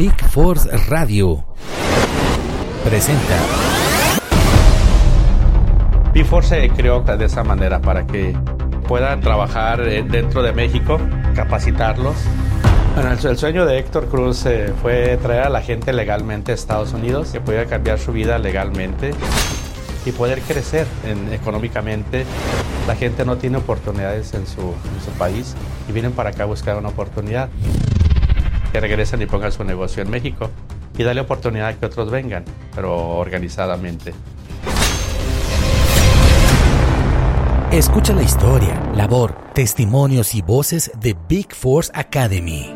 Big Force Radio presenta. Big Force se creó de esa manera para que puedan trabajar eh, dentro de México, capacitarlos. Bueno, el, sueño de Héctor Cruz eh, fue traer a la gente legalmente a Estados Unidos, que pudiera cambiar su vida legalmente y poder crecer económicamente. La gente no tiene oportunidades en su, en su país y vienen para acá a buscar una oportunidad que regresen y pongan su negocio en México y darle oportunidad a que otros vengan, pero organizadamente. Escucha la historia, labor, testimonios y voces de Big Force Academy.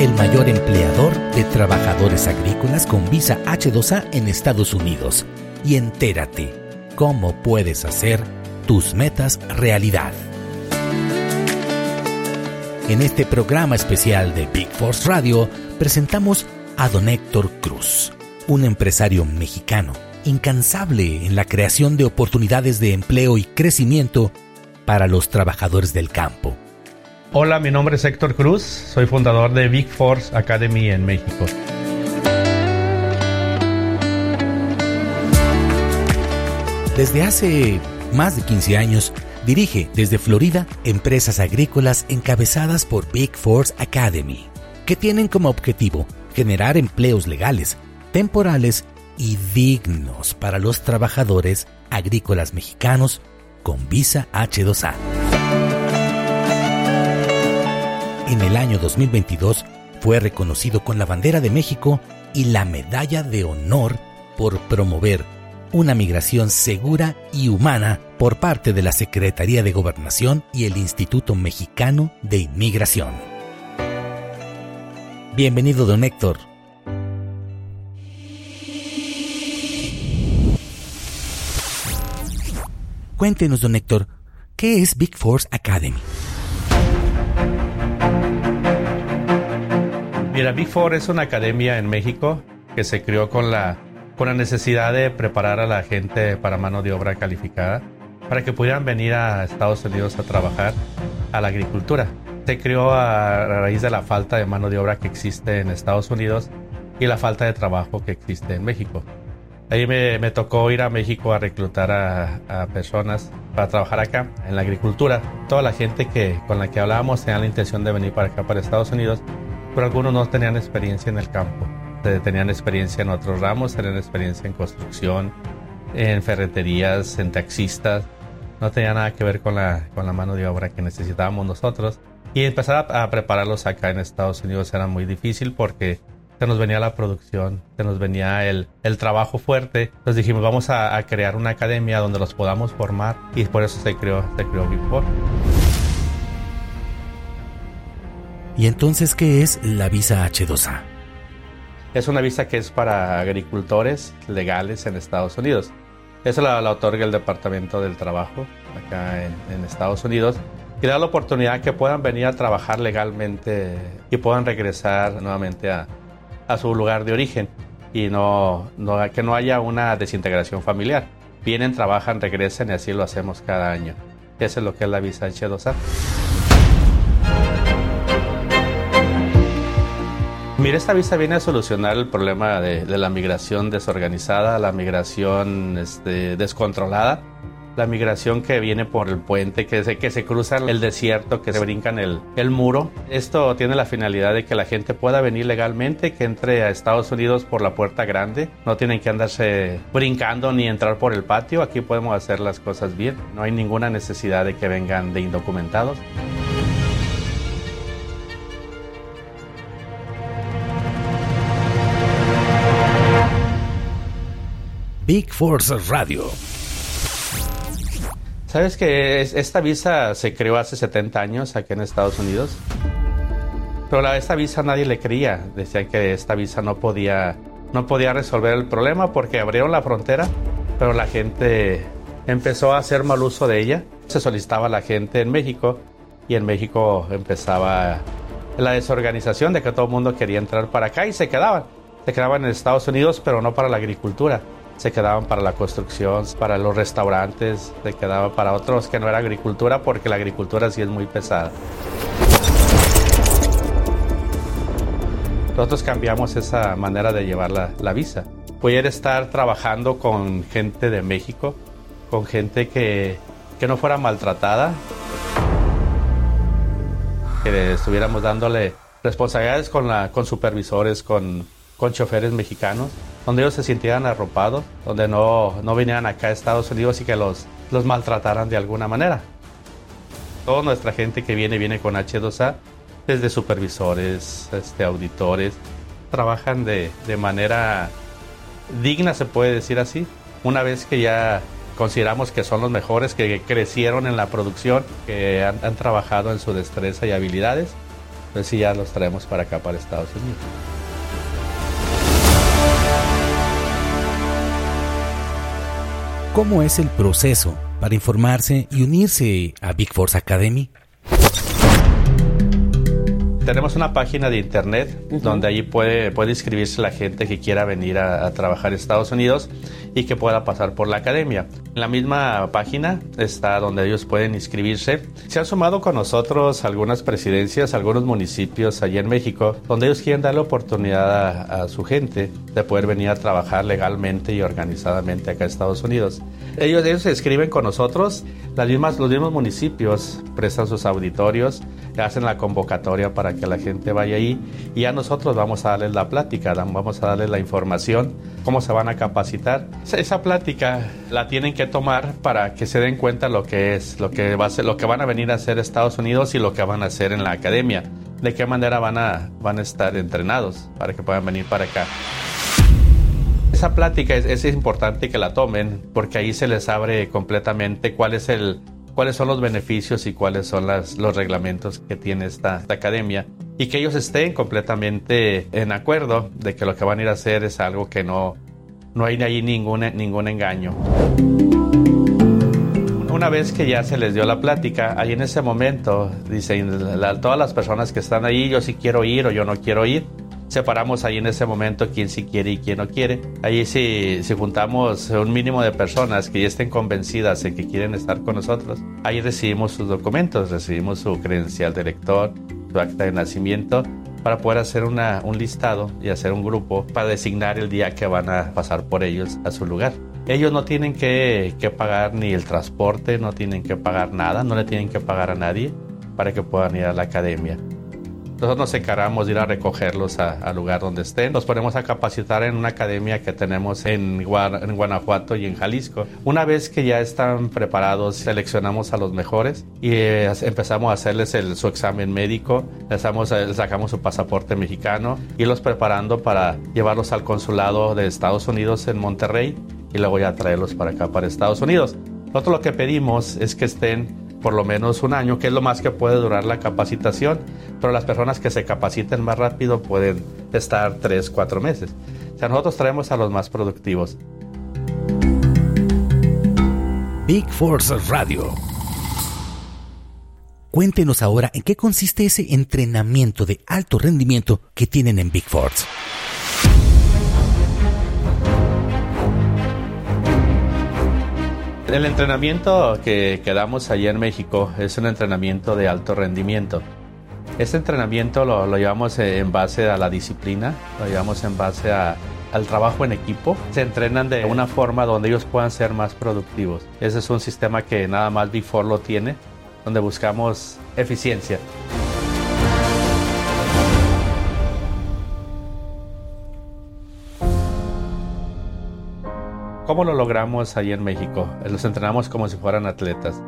El mayor empleador de trabajadores agrícolas con visa H2A en Estados Unidos. Y entérate cómo puedes hacer tus metas realidad. En este programa especial de Big Force Radio presentamos a don Héctor Cruz, un empresario mexicano incansable en la creación de oportunidades de empleo y crecimiento para los trabajadores del campo. Hola, mi nombre es Héctor Cruz, soy fundador de Big Force Academy en México. Desde hace más de 15 años, Dirige desde Florida empresas agrícolas encabezadas por Big Force Academy, que tienen como objetivo generar empleos legales, temporales y dignos para los trabajadores agrícolas mexicanos con visa H2A. En el año 2022 fue reconocido con la bandera de México y la medalla de honor por promover una migración segura y humana por parte de la Secretaría de Gobernación y el Instituto Mexicano de Inmigración. Bienvenido, don Héctor. Cuéntenos, don Héctor, ¿qué es Big Force Academy? Mira, Big Four es una academia en México que se creó con la con la necesidad de preparar a la gente para mano de obra calificada, para que pudieran venir a Estados Unidos a trabajar a la agricultura. Se creó a raíz de la falta de mano de obra que existe en Estados Unidos y la falta de trabajo que existe en México. Ahí me, me tocó ir a México a reclutar a, a, personas para trabajar acá en la agricultura. Toda la gente que, con la que hablábamos tenía la intención de venir para acá, para Estados Unidos, pero algunos no tenían experiencia en el campo tenían experiencia en otros ramos, tenían experiencia en construcción, en ferreterías, en taxistas. No tenía nada que ver con la, con la mano de obra que necesitábamos nosotros. Y empezar a, prepararlos acá en Estados Unidos era muy difícil porque se nos venía la producción, se nos venía el, el trabajo fuerte. Entonces dijimos, vamos a, a, crear una academia donde los podamos formar y por eso se creó, se creó Big ¿Y entonces qué es la visa H2A? Es una visa que es para agricultores legales en Estados Unidos. Esa la, otorga el Departamento del Trabajo acá en, Estados Unidos y da la oportunidad que puedan venir a trabajar legalmente y puedan regresar nuevamente a, su lugar de origen y no, que no haya una desintegración familiar. Vienen, trabajan, regresen y así lo hacemos cada año. Eso es lo que es la visa H2A. Mira, esta visa viene a solucionar el problema de, la migración desorganizada, la migración este, descontrolada, la migración que viene por el puente, que se, que se cruza el desierto, que se brincan el, el muro. Esto tiene la finalidad de que la gente pueda venir legalmente, que entre a Estados Unidos por la puerta grande. No tienen que andarse brincando ni entrar por el patio. Aquí podemos hacer las cosas bien. No hay ninguna necesidad de que vengan de indocumentados. Big Force Radio. ¿Sabes que esta visa se creó hace 70 años aquí en Estados Unidos? Pero a esta visa nadie le creía. Decían que esta visa no podía, no podía resolver el problema porque abrieron la frontera, pero la gente empezó a hacer mal uso de ella. Se solicitaba a la gente en México y en México empezaba la desorganización de que todo el mundo quería entrar para acá y se quedaban. Se quedaban en Estados Unidos, pero no para la agricultura se quedaban para la construcción, para los restaurantes, se quedaba para otros que no era agricultura porque la agricultura sí es muy pesada. Nosotros cambiamos esa manera de llevar la, visa. Poder estar trabajando con gente de México, con gente que, que no fuera maltratada, que estuviéramos dándole responsabilidades con, con supervisores, con, con choferes mexicanos, donde ellos se sintieran arropados, donde no, no vinieran acá a Estados Unidos y que los, los maltrataran de alguna manera. Toda nuestra gente que viene, viene con H2A, desde supervisores, este, auditores, trabajan de, de manera digna, se puede decir así. Una vez que ya consideramos que son los mejores, que crecieron en la producción, que han, han trabajado en su destreza y habilidades, pues sí, ya los traemos para acá, para Estados Unidos. ¿Cómo es el proceso para informarse y unirse a Big Force Academy? Tenemos una página de internet donde allí puede, puede inscribirse la gente que quiera venir a, a trabajar en Estados Unidos y que pueda pasar por la academia. En la misma página está donde ellos pueden inscribirse. Se han sumado con nosotros algunas presidencias, algunos municipios allí en México, donde ellos quieren darle oportunidad a, a su gente de poder venir a trabajar legalmente y organizadamente acá a Estados Unidos. Ellos, ellos se inscriben con nosotros, las mismas, los mismos municipios prestan sus auditorios, hacen la convocatoria para que la gente vaya ahí y a nosotros vamos a darles la plática, vamos a darles la información, cómo se van a capacitar. Esa plática la tienen que tomar para que se den cuenta lo que es, lo que, va a ser, lo que van a venir a hacer Estados Unidos y lo que van a hacer en la academia. De qué manera van a, van a estar entrenados para que puedan venir para acá esa plática es, es, importante que la tomen porque ahí se les abre completamente cuál es el, cuáles son los beneficios y cuáles son las, los reglamentos que tiene esta, esta, academia y que ellos estén completamente en acuerdo de que lo que van a ir a hacer es algo que no, no hay ahí ningún, ningún engaño. Una vez que ya se les dio la plática, ahí en ese momento dicen la, todas las personas que están ahí, yo sí quiero ir o yo no quiero ir separamos ahí en ese momento quién sí quiere y quién no quiere. Ahí si, juntamos un mínimo de personas que ya estén convencidas de que quieren estar con nosotros, ahí recibimos sus documentos, recibimos su credencial de lector, su acta de nacimiento, para poder hacer un listado y hacer un grupo para designar el día que van a pasar por ellos a su lugar. Ellos no tienen que, que pagar ni el transporte, no tienen que pagar nada, no le tienen que pagar a nadie para que puedan ir a la academia. Nosotros nos encargamos de ir a recogerlos al lugar donde estén. Nos ponemos a capacitar en una academia que tenemos en, en, Guanajuato y en Jalisco. Una vez que ya están preparados, seleccionamos a los mejores y eh, empezamos a hacerles el, su examen médico, les, damos, les sacamos su pasaporte mexicano y los preparando para llevarlos al consulado de Estados Unidos en Monterrey y luego ya traerlos para acá, para Estados Unidos. Nosotros lo que pedimos es que estén por lo menos un año, que es lo más que puede durar la capacitación, pero las personas que se capaciten más rápido pueden estar tres, cuatro meses. O sea, nosotros traemos a los más productivos. Big Force Radio. Cuéntenos ahora en qué consiste ese entrenamiento de alto rendimiento que tienen en Big Force. El entrenamiento que, que damos allí en México es un entrenamiento de alto rendimiento. Este entrenamiento lo, llevamos en base a la disciplina, lo llevamos en base al trabajo en equipo. Se entrenan de una forma donde ellos puedan ser más productivos. Ese es un sistema que nada más Before lo tiene, donde buscamos eficiencia. ¿Cómo lo logramos ahí en México? Los entrenamos como si fueran atletas.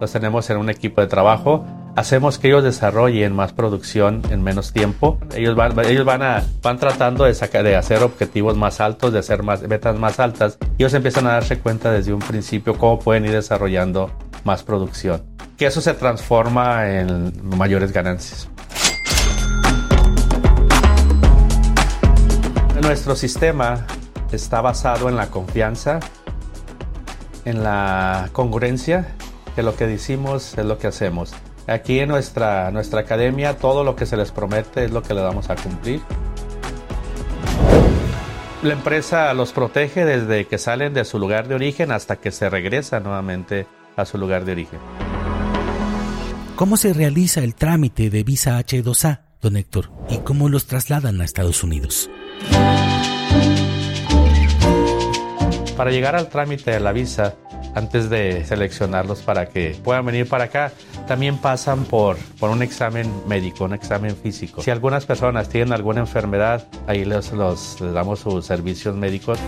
Los tenemos en un equipo de trabajo. Hacemos que ellos desarrollen más producción en menos tiempo. Ellos van, ellos van, a, van tratando de, sacar, de hacer objetivos más altos, de hacer más, metas más altas. Ellos empiezan a darse cuenta desde un principio cómo pueden ir desarrollando más producción. Que eso se transforma en mayores ganancias. Nuestro sistema está basado en la confianza, en la congruencia, que lo que decimos es lo que hacemos. Aquí en nuestra, nuestra academia todo lo que se les promete es lo que le damos a cumplir. La empresa los protege desde que salen de su lugar de origen hasta que se regresa nuevamente a su lugar de origen. ¿Cómo se realiza el trámite de visa H2A don Héctor, y cómo los trasladan a Estados Unidos. Para llegar al trámite de la visa, antes de seleccionarlos para que puedan venir para acá, también pasan por, por un examen médico, un examen físico. Si algunas personas tienen alguna enfermedad, ahí les, les damos sus servicios médicos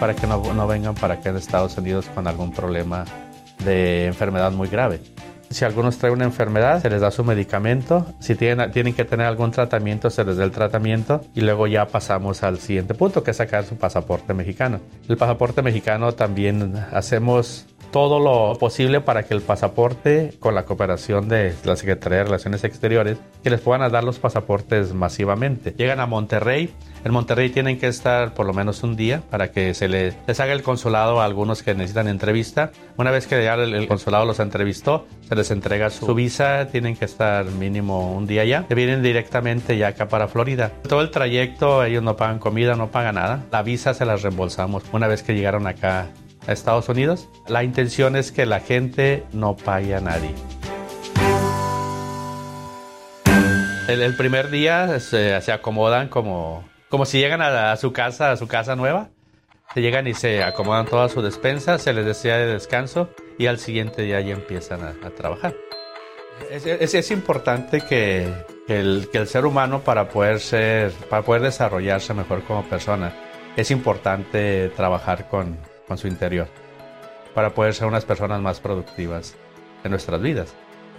para que no, no vengan para acá en Estados Unidos con algún problema de enfermedad muy grave. Si algunos traen una enfermedad, se les da su medicamento. Si tienen, tienen que tener algún tratamiento, se les da el tratamiento. Y luego ya pasamos al siguiente punto, que es sacar su pasaporte mexicano. El pasaporte mexicano también hacemos todo lo posible para que el pasaporte, con la cooperación de la Secretaría de Relaciones Exteriores, que les puedan dar los pasaportes masivamente. Llegan a Monterrey. En Monterrey tienen que estar por lo menos un día para que se les, haga el consulado a algunos que necesitan entrevista. Una vez que ya el, consulado los entrevistó, se les entrega su, visa. Tienen que estar mínimo un día ya. Se vienen directamente ya acá para Florida. Todo el trayecto, ellos no pagan comida, no pagan nada. La visa se las reembolsamos una vez que llegaron acá a Estados Unidos. La intención es que la gente no pague a nadie. El, primer día se, acomodan como, como si llegan a, a, su casa, a su casa nueva. Se llegan y se acomodan toda su despensa, se les desea de descanso y al siguiente día ya empiezan a, a trabajar. Es, es, es importante que, que, el, que el ser humano para poder ser, para poder desarrollarse mejor como persona, es importante trabajar con, con su interior para poder ser unas personas más productivas en nuestras vidas.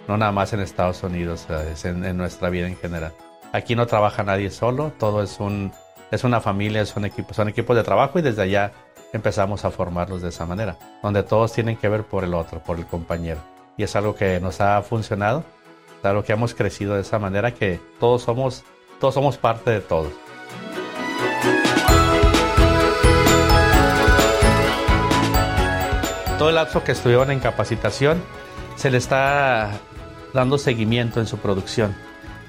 No nada más en Estados Unidos, es en, en, nuestra vida en general. Aquí no trabaja nadie solo, todo es, un, es una familia, es un equipo, son equipos de trabajo y desde allá empezamos a formarlos de esa manera, donde todos tienen que ver por el otro, por el compañero. Y es algo que nos ha funcionado, es algo que hemos crecido de esa manera que todos somos, todos somos parte de todos. todo el lapso que estuvieron en capacitación, se le está dando seguimiento en su producción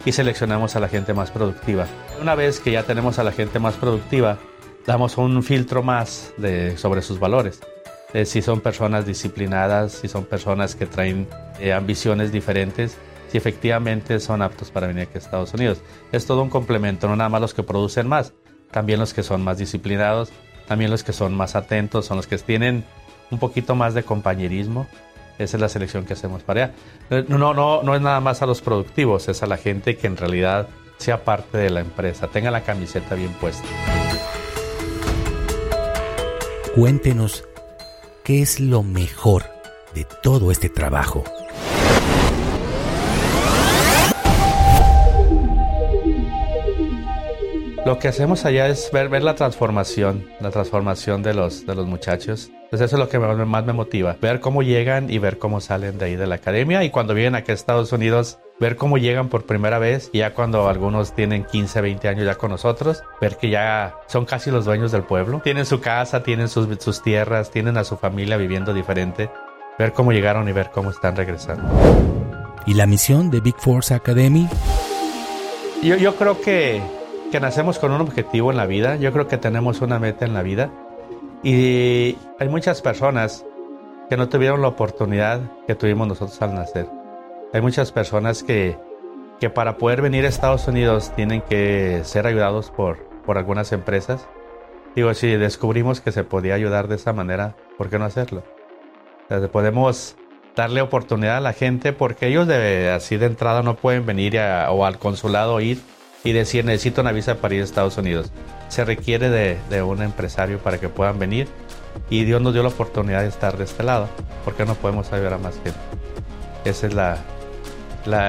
y seleccionamos a la gente más productiva. Una vez que ya tenemos a la gente más productiva, damos un filtro más sobre sus valores. Eh, si son personas disciplinadas, si son personas que traen eh, ambiciones diferentes, si efectivamente son aptos para venir aquí a Estados Unidos. Es todo un complemento, no nada más los que producen más, también los que son más disciplinados, también los que son más atentos, son los que tienen un poquito más de compañerismo. Esa es la selección que hacemos para allá. No, no, no es nada más a los productivos, es a la gente que en realidad sea parte de la empresa, tenga la camiseta bien puesta. Cuéntenos qué es lo mejor de todo este trabajo. Lo que hacemos allá es ver, ver la transformación, la transformación de los, de los muchachos. Pues eso es lo que más me motiva, ver cómo llegan y ver cómo salen de ahí de la academia y cuando vienen aquí a Estados Unidos, ver cómo llegan por primera vez y ya cuando algunos tienen 15, 20 años ya con nosotros, ver que ya son casi los dueños del pueblo, tienen su casa, tienen sus, sus tierras, tienen a su familia viviendo diferente, ver cómo llegaron y ver cómo están regresando. ¿Y la misión de Big Force Academy? Yo, yo creo que que nacemos con un objetivo en la vida, yo creo que tenemos una meta en la vida y hay muchas personas que no tuvieron la oportunidad que tuvimos nosotros al nacer. Hay muchas personas que, que para poder venir a Estados Unidos tienen que ser ayudados por, por algunas empresas. Digo, si descubrimos que se podía ayudar de esa manera, ¿por qué no hacerlo? O sea, podemos darle oportunidad a la gente porque ellos de, así de entrada no pueden venir a, o al consulado ir y decir necesito una visa para ir a Estados Unidos. Se requiere de, un empresario para que puedan venir y Dios nos dio la oportunidad de estar de este lado. ¿Por qué no podemos ayudar a más gente? Ese es la,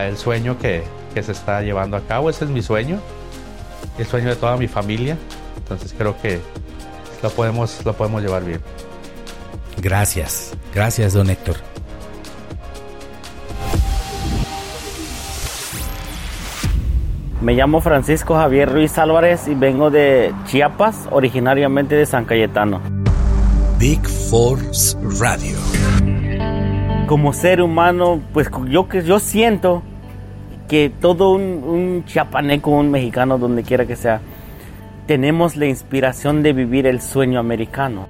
el sueño que, que se está llevando a cabo. Ese es mi sueño, el sueño de toda mi familia. Entonces creo que lo podemos, lo podemos llevar bien. Gracias, gracias don Héctor. Me llamo Francisco Javier Ruiz Álvarez y vengo de Chiapas, originariamente de San Cayetano. Big Force Radio. Como ser humano, pues yo yo siento que todo un, un chiapaneco, un mexicano, donde quiera que sea, tenemos la inspiración de vivir el sueño americano.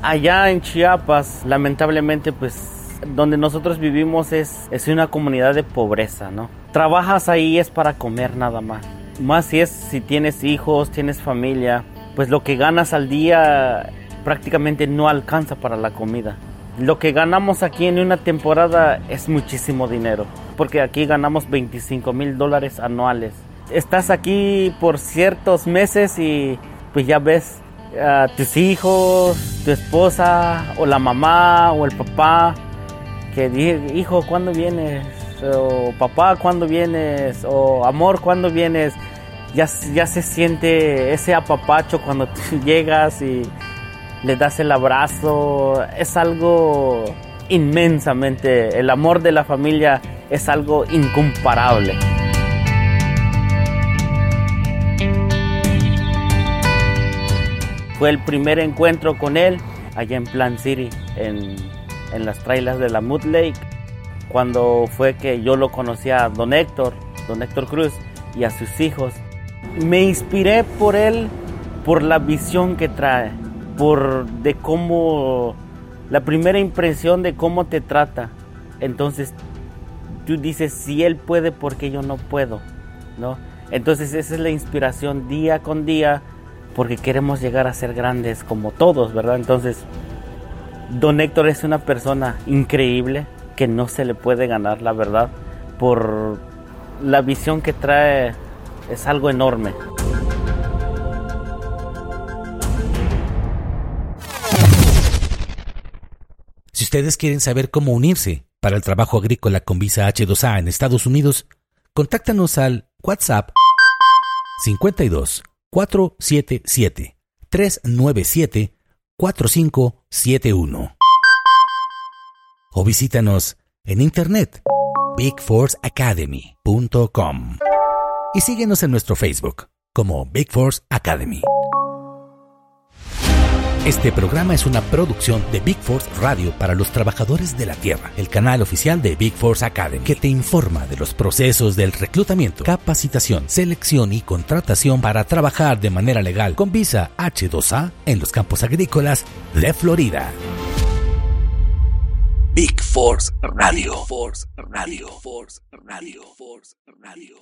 Allá en Chiapas, lamentablemente, pues donde nosotros vivimos es, es una comunidad de pobreza, ¿no? Trabajas ahí es para comer nada más. Más si es si tienes hijos, tienes familia, pues lo que ganas al día prácticamente no alcanza para la comida. Lo que ganamos aquí en una temporada es muchísimo dinero, porque aquí ganamos 25 mil dólares anuales. Estás aquí por ciertos meses y pues ya ves a tus hijos, tu esposa o la mamá o el papá que dice, hijo, ¿cuándo vienes? O papá, ¿cuándo vienes? O amor, ¿cuándo vienes? Ya, ya se siente ese apapacho cuando llegas y le das el abrazo. Es algo inmensamente, el amor de la familia es algo incomparable. Fue el primer encuentro con él allá en Plant City, en, en las trailas de la Mood Lake, cuando fue que yo lo conocí a Don Héctor, Don Héctor Cruz y a sus hijos. Me inspiré por él, por la visión que trae, por de cómo, la primera impresión de cómo te trata. Entonces tú dices, si él puede, ¿por qué yo no puedo? ¿No? Entonces esa es la inspiración día con día porque queremos llegar a ser grandes como todos, ¿verdad? Entonces, Don Héctor es una persona increíble que no se le puede ganar, la verdad, por la visión que trae, es algo enorme. Si ustedes quieren saber cómo unirse para el trabajo agrícola con visa H2A en Estados Unidos, contáctanos al WhatsApp 52 477 397 4571 o visítanos en internet bigforceacademy.com y síguenos en nuestro Facebook como Big Force Academy. Este programa es una producción de Big Force Radio para los trabajadores de la Tierra, el canal oficial de Big Force Academy, que te informa de los procesos del reclutamiento, capacitación, selección y contratación para trabajar de manera legal con visa H2A en los campos agrícolas de Florida. Big Force Radio. Force Radio. Force Radio. Force Radio.